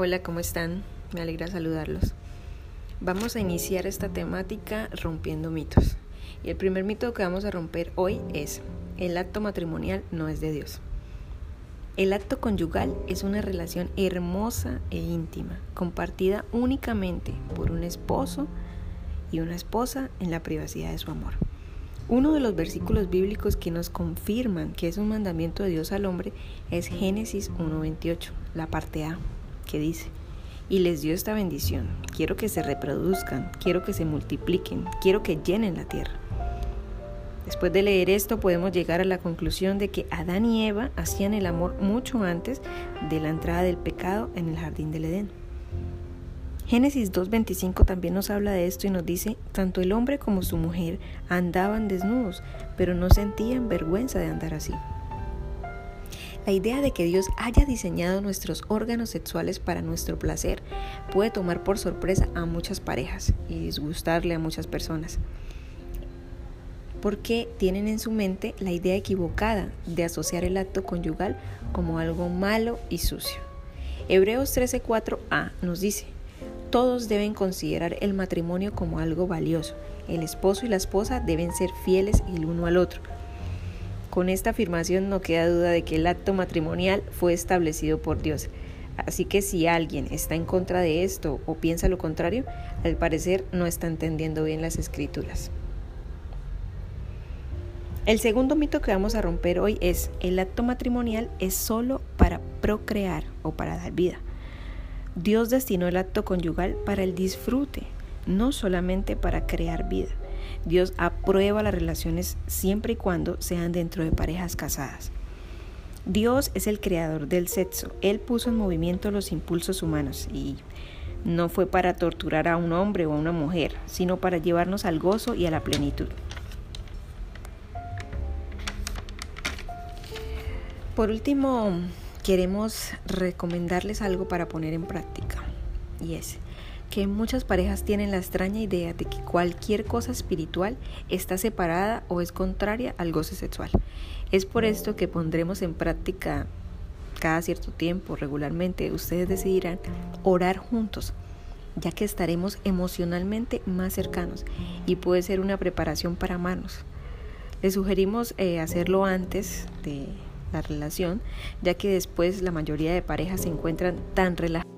Hola, ¿cómo están? Me alegra saludarlos. Vamos a iniciar esta temática rompiendo mitos. Y el primer mito que vamos a romper hoy es, el acto matrimonial no es de Dios. El acto conyugal es una relación hermosa e íntima, compartida únicamente por un esposo y una esposa en la privacidad de su amor. Uno de los versículos bíblicos que nos confirman que es un mandamiento de Dios al hombre es Génesis 1.28, la parte A que dice, y les dio esta bendición. Quiero que se reproduzcan, quiero que se multipliquen, quiero que llenen la tierra. Después de leer esto podemos llegar a la conclusión de que Adán y Eva hacían el amor mucho antes de la entrada del pecado en el jardín del Edén. Génesis 2.25 también nos habla de esto y nos dice, tanto el hombre como su mujer andaban desnudos, pero no sentían vergüenza de andar así. La idea de que Dios haya diseñado nuestros órganos sexuales para nuestro placer puede tomar por sorpresa a muchas parejas y disgustarle a muchas personas porque tienen en su mente la idea equivocada de asociar el acto conyugal como algo malo y sucio. Hebreos 13:4a nos dice, todos deben considerar el matrimonio como algo valioso. El esposo y la esposa deben ser fieles el uno al otro, con esta afirmación no queda duda de que el acto matrimonial fue establecido por Dios. Así que si alguien está en contra de esto o piensa lo contrario, al parecer no está entendiendo bien las escrituras. El segundo mito que vamos a romper hoy es el acto matrimonial es solo para procrear o para dar vida. Dios destinó el acto conyugal para el disfrute, no solamente para crear vida. Dios aprueba las relaciones siempre y cuando sean dentro de parejas casadas. Dios es el creador del sexo. Él puso en movimiento los impulsos humanos y no fue para torturar a un hombre o a una mujer, sino para llevarnos al gozo y a la plenitud. Por último, queremos recomendarles algo para poner en práctica y es que muchas parejas tienen la extraña idea de que cualquier cosa espiritual está separada o es contraria al goce sexual. Es por esto que pondremos en práctica cada cierto tiempo, regularmente, ustedes decidirán orar juntos, ya que estaremos emocionalmente más cercanos y puede ser una preparación para amarnos. Les sugerimos eh, hacerlo antes de la relación, ya que después la mayoría de parejas se encuentran tan relajadas